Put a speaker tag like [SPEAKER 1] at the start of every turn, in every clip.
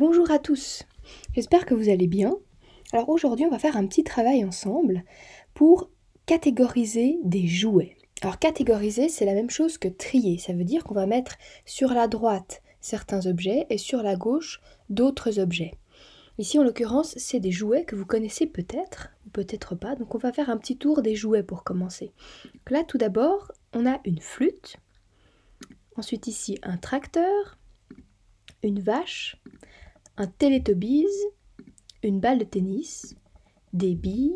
[SPEAKER 1] Bonjour à tous, j'espère que vous allez bien. Alors aujourd'hui on va faire un petit travail ensemble pour catégoriser des jouets. Alors catégoriser c'est la même chose que trier, ça veut dire qu'on va mettre sur la droite certains objets et sur la gauche d'autres objets. Ici en l'occurrence c'est des jouets que vous connaissez peut-être ou peut-être pas, donc on va faire un petit tour des jouets pour commencer. là tout d'abord on a une flûte, ensuite ici un tracteur, une vache, un Teletubbies, une balle de tennis, des billes,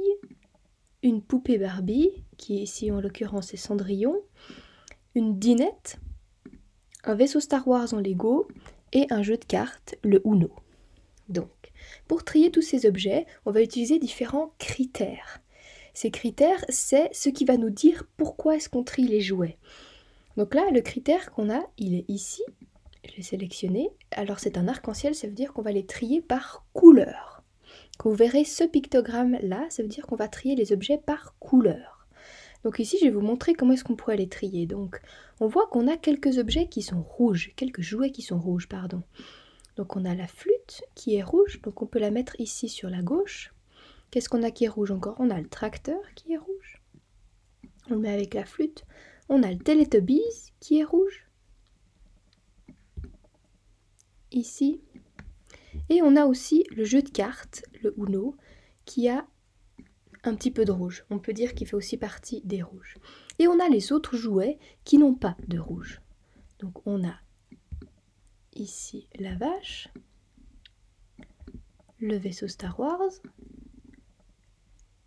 [SPEAKER 1] une poupée Barbie, qui ici en l'occurrence est Cendrillon, une dinette, un vaisseau Star Wars en Lego et un jeu de cartes, le Uno. Donc, pour trier tous ces objets, on va utiliser différents critères. Ces critères, c'est ce qui va nous dire pourquoi est-ce qu'on trie les jouets. Donc là, le critère qu'on a, il est ici, je l'ai sélectionné. Alors c'est un arc-en-ciel, ça veut dire qu'on va les trier par couleur. Vous verrez ce pictogramme là, ça veut dire qu'on va trier les objets par couleur. Donc ici, je vais vous montrer comment est-ce qu'on pourrait les trier. Donc on voit qu'on a quelques objets qui sont rouges, quelques jouets qui sont rouges, pardon. Donc on a la flûte qui est rouge, donc on peut la mettre ici sur la gauche. Qu'est-ce qu'on a qui est rouge encore? On a le tracteur qui est rouge. On le met avec la flûte. On a le Teletubbies qui est rouge ici. Et on a aussi le jeu de cartes, le Uno, qui a un petit peu de rouge. On peut dire qu'il fait aussi partie des rouges. Et on a les autres jouets qui n'ont pas de rouge. Donc on a ici la vache, le vaisseau Star Wars,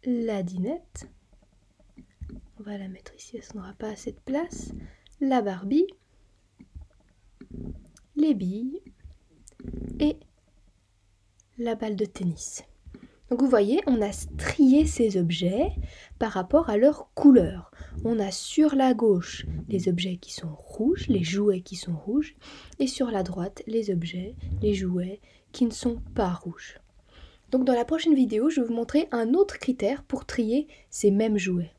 [SPEAKER 1] la dinette, on va la mettre ici, elle n'aura pas assez de place, la Barbie, les billes, et la balle de tennis. Donc vous voyez, on a strié ces objets par rapport à leur couleur. On a sur la gauche les objets qui sont rouges, les jouets qui sont rouges, et sur la droite les objets, les jouets qui ne sont pas rouges. Donc dans la prochaine vidéo, je vais vous montrer un autre critère pour trier ces mêmes jouets.